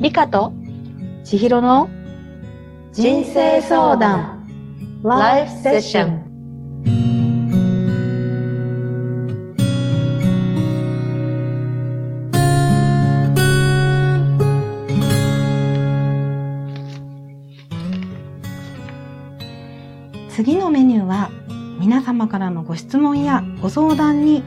リカと千尋の人生相談。ライフセッション次のメニューは皆様からのご質問やご相談に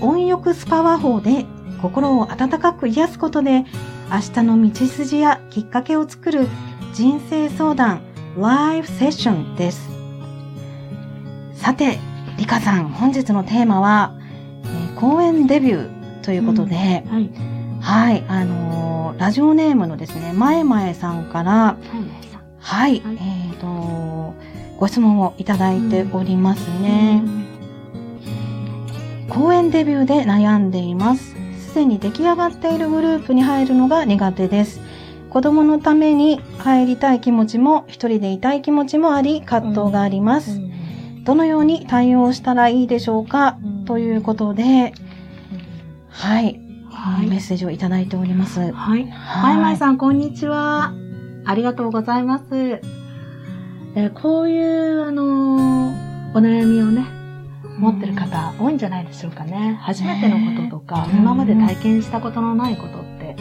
温浴スパワ法で心を温かく癒すことで明日の道筋やきっかけを作る人生相談ライフセッションです。さて、リカさん、本日のテーマは、えー公演デビューということで、はい。はい、あのーラジオネームのですね、まえまえさんから、はい、はいえっ、と、ご質問をいただいておりますね。公演デビューで悩んでいます。すでに出来上がっているグループに入るのが苦手です。子供のために入りたい気持ちも一人でいたい気持ちもあり葛藤があります。どのように対応したらいいでしょうか、ということで、はい、はいメッセージをいただいております。はい。はいまいまいさん、こんにちは。ありがとうございます。えーこういう、あのーお悩みをね、持ってる方多いんじゃないでしょうかね。初めてのこととか、うん今まで体験したことのないことって、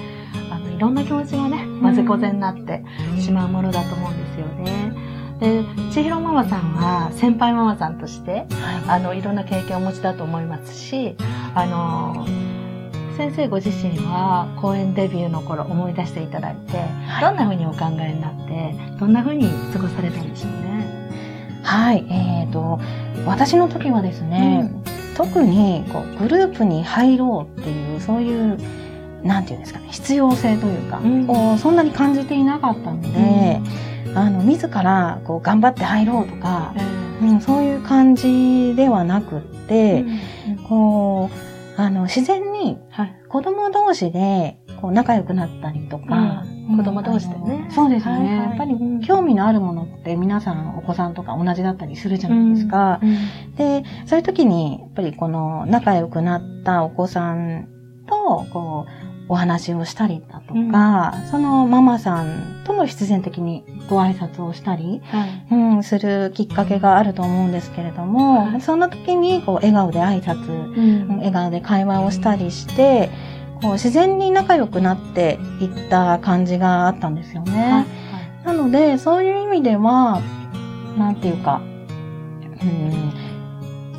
あの、いろんな気持ちがね、混ぜこぜになってしまうものだと思うんですよね。で、千尋ママさんは先輩ママさんとして、あの、いろんな経験をお持ちだと思いますし、あの、先生ご自身は公演デビューの頃思い出していただいて、どんな風にお考えになって、どんな風に過ごされたんでしょうね。はい、えっ、と、私の時はですね、特にこうグループに入ろうっていう、そういう、なんていうんですかね、必要性というか、うん。こうそんなに感じていなかったので、あの、自らこう頑張って入ろうとか、うん、そういう感じではなくって、こう、あの、自然にはい。子供同士でこう仲良くなったりとか、うん。子供同士でね。そうですね、はいはい。やっぱりうん。興味のあるものって皆さんお子さんとか同じだったりするじゃないですか。で、そういう時に、やっぱりこの仲良くなったお子さんと、こう、お話をしたりだとか、そのママさんとも必然的にご挨拶をしたり、はい。うん、するきっかけがあると思うんですけれども、はい。そんな時に、こう、笑顔で挨拶、笑顔で会話をしたりして、こう自然に仲良くなっていった感じがあったんですよね。なので、そういう意味では、なんていうか、うん、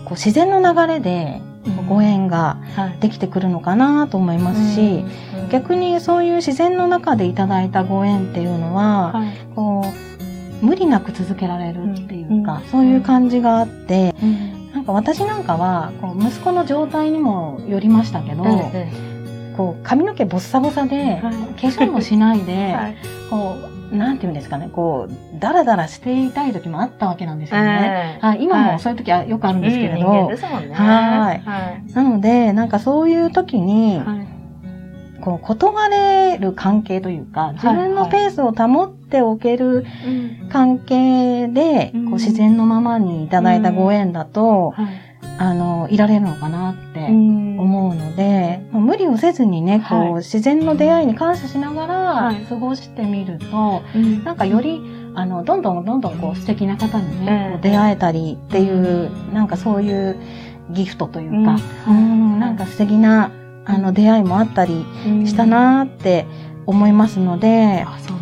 こう自然の流れでご縁がはい。できてくるのかなと思いますし、逆にそういう自然の中でいただいたご縁っていうのは、はい。こう、無理なく続けられるっていうか、うん。そういう感じがあって、うん。なんか私なんかは、こう息子の状態にもよりましたけど、えこう髪の毛ボッサボサで、はい化粧もしないで、え はい。こう、なんていうんですかね、こう、ダラダラしていたい時もあったわけなんですよね。ええはい、今はいもそういう時はよくあるんですけれど、うん人間ですもんね。はいはい。なので、なんかそういう時に、はい。こう、断れる関係というか、自分のペースを保っておけるうん関係で、うんこう自然のままにいただいたご縁だと、はい。あの、いられるのかなってん。思うので、まあ無理をせずにね、こう、はい自然の出会いに感謝しながはい。ら過ごしてみると、うん。なんかより、あの、どんどんどんどんこう素敵な方にね、ええこう出会えたりっていう、なんかそういうギフトというか、ううん。ん、なんか素敵な、あの、出会いもあったりしたなーって思いますので、うなん。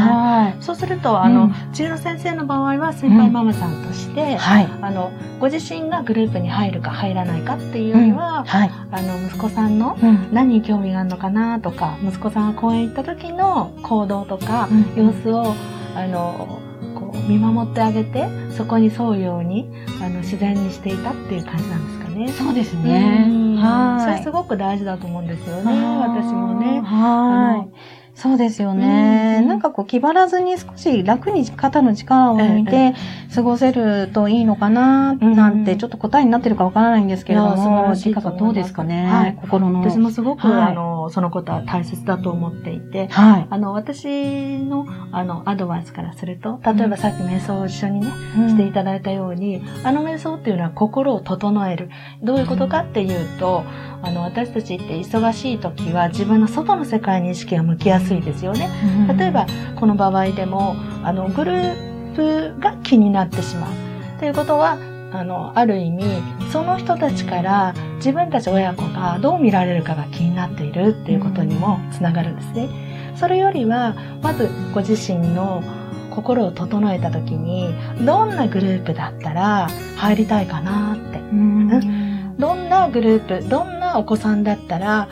はい。そうすると、あの、うん千尋先生の場合は先輩ママさんとして、はい。あの、ご自身がグループに入るか入らないかっていうよりは、はい。あの、息子さんのうん。何に興味があるのかなとか、息子さんが公園行った時の行動とか、うん様子を、あの、こう、見守ってあげて、そこに沿うように、あの、自然にしていたっていう感じなんですかね。そうですね。うんはい。それすごく大事だと思うんですよね、私もね。はい。そうですよね。うんなんかこう気張らずに少し楽に肩の力を抜いて過ごせるといいのかな、なんてちょっと答えになってるかわからないんですけれども、リカさんどうですかね、はい。心の。私もすごく、はい。あの、の、そのことは大切だと思っていて、はい。あの、私の、あの、アドバイスからすると、例えばさっき瞑想を一緒にね、うんしていただいたように、あの瞑想っていうのは心を整える。どういうことかっていうと、あの、私たちって忙しい時は自分の外の世界に意識が向きやすいですよね。例えば、この場合でも、あの、グループが気になってしまう。ということは、あの、ある意味、その人たちから自分たち親子がどう見られるかが気になっているっていうことにもつながるんですね。それよりは、まずご自身の心を整えた時に、どんなグループだったら入りたいかなって。うんどんなグループ、どんなお子さんだったら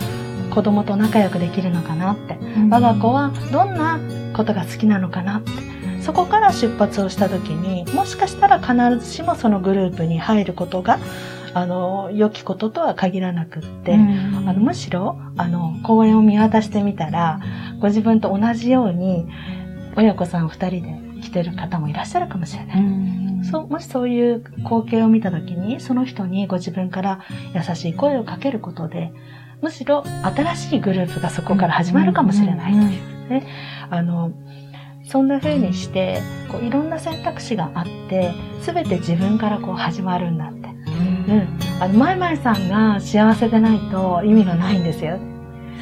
子供と仲良くできるのかなって。我が子はどんなことが好きなのかなって。そこから出発をした時に、もしかしたら必ずしもそのグループに入ることが、あの、良きこととは限らなくって、うん。あの、むしろ、あの、公園を見渡してみたら、ご自分と同じように、親子さん二人で来てる方もいらっしゃるかもしれない。うん。そう、もしそういう光景を見たときに、その人にご自分から優しい声をかけることで、むしろ新しいグループがそこから始まるかもしれない。というね。あの、そんな風にして、こういろんな選択肢があって、すべて自分からこう始まるんだって。うん。あの、まいまいさんが幸せでないと意味がないんですよ。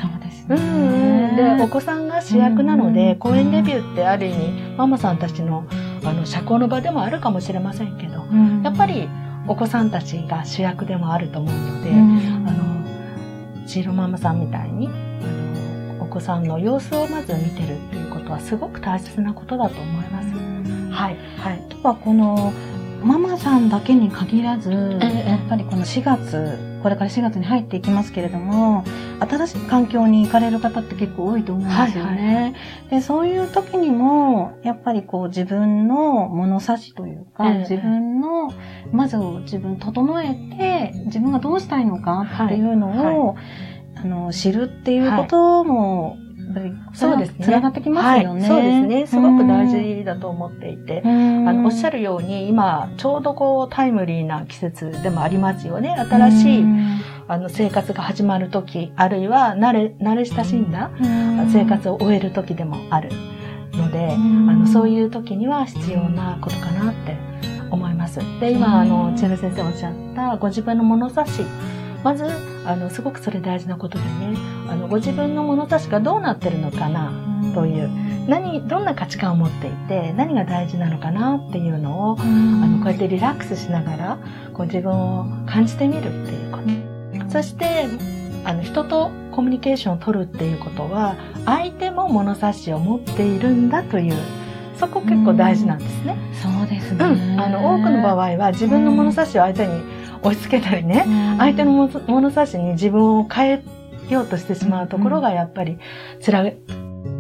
そうですうんうん、でお子さんが主役なので、うん公演デビューってある意味ママさんたちのあの社交の場でもあるかもしれませんけどうんやっぱりお子さんたちが主役でもあると思うので、うんあのチーロママさんみたいにあのお子さんの様子をまず見てるっていうことはすごく大切なことだと思います。はい、はい、あとはこのママさんだけに限らず、ええ。やっぱりこの4月これから4月に入っていきますけれども新しい環境に行かれる方って結構多いと思うんですよね。でそういう時にもやっぱりこう自分の物差しというか、ええ。自分のまず自分整えて自分がどうしたいのかっていうのを、あの知るっていうことも、やっぱり。つながってきますよね。はい、そうですね。すごく大事だと思っていて。ああのおっしゃるるように今ちょうどこうタイムリーな季節でもありますよね新しいあの生活が始まる時あるいは慣れ慣れ親しんだ生活を終える時でもあるのであのそういう時には必要なことかなって思います。で今あの千尋先生おっしゃったご自分の物差しまずあのすごくそれ大事なことでねあのご自分の物差しがどうなってるのかなという何どんな価値観を持っていて何が大事なのかなっていうのをあのこうやってリラックスしながらこう自分を感じてみるっていうこと。そしてあの人とコミュニケーションを取るっていうことは相手も物差しを持っているんだというそこ結構大事なんですね。そうですね。うん、あの多くの場合は自分の物差しを相手に押し付けたりね、相手のも物差しに自分を変えようとしてしまうところがやっぱり辛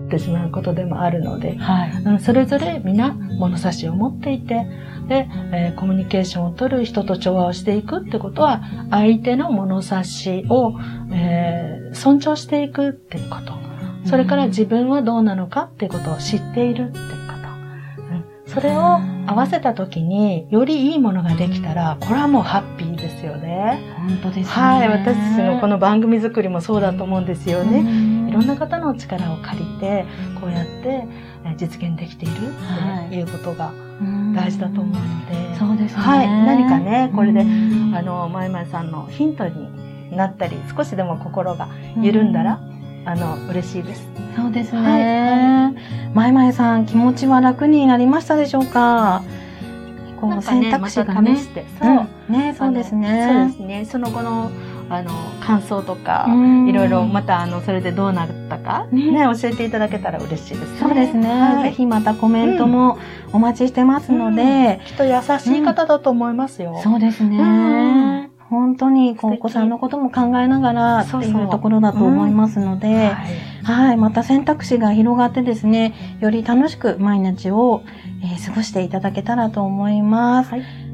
ってしまうことでもあるので、はい。うん、それぞれ皆物差しを持っていて、で、えーコミュニケーションを取る人と調和をしていくってことは、相手の物差しを、えー尊重していくっていうこと。それから自分はどうなのかっていうことを知っているっていうこと。うん、それを合わせた時によりいいものができたら、これはもうハッピーですよね。本当ですね。はい、私たちのこの番組作りもそうだと思うんですよね。ねいろんな方の力を借りて、こうやってえー実現できているっていうことが大事だと思うので、そうですね。はい、何かね、これで、うんあの、まいまいさんのヒントになったり、少しでも心が緩んだら、あの、嬉しいです。そうですね。はまいまいさん、気持ちは楽になりましたでしょうか？こう選択肢がね。試して、そう。うんね、そうですね。そうですね。その後の、あの、感想とか、うんいろいろまた、あの、それでどうなったか、ねね、教えていただけたら嬉しいですね。そうですね。はいぜひまたコメントもお待ちしてますので、きっと優しい方だと思いますよ。そうですね。うん本当にお子さんのことも考えながらっていうところだと思いますので、はい。はい、また選択肢が広がってですね、より楽しく毎日を、えー過ごしていただけたらと思います。はい